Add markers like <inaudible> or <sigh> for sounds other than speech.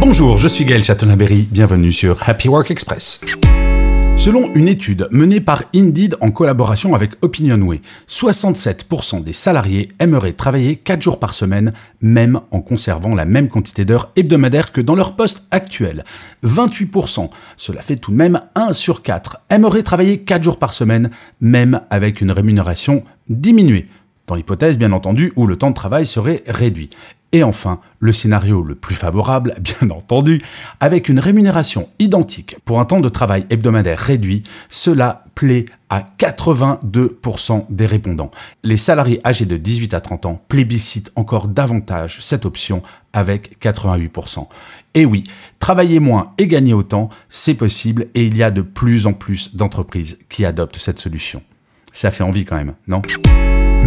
Bonjour, je suis Gaël Chatonaberry, bienvenue sur Happy Work Express. Selon une étude menée par Indeed en collaboration avec Opinionway, 67% des salariés aimeraient travailler 4 jours par semaine, même en conservant la même quantité d'heures hebdomadaires que dans leur poste actuel. 28%, cela fait tout de même 1 sur 4, aimeraient travailler 4 jours par semaine, même avec une rémunération diminuée dans l'hypothèse bien entendu où le temps de travail serait réduit. Et enfin, le scénario le plus favorable, <laughs> bien entendu, avec une rémunération identique pour un temps de travail hebdomadaire réduit, cela plaît à 82% des répondants. Les salariés âgés de 18 à 30 ans plébiscitent encore davantage cette option avec 88%. Et oui, travailler moins et gagner autant, c'est possible et il y a de plus en plus d'entreprises qui adoptent cette solution. Ça fait envie quand même, non?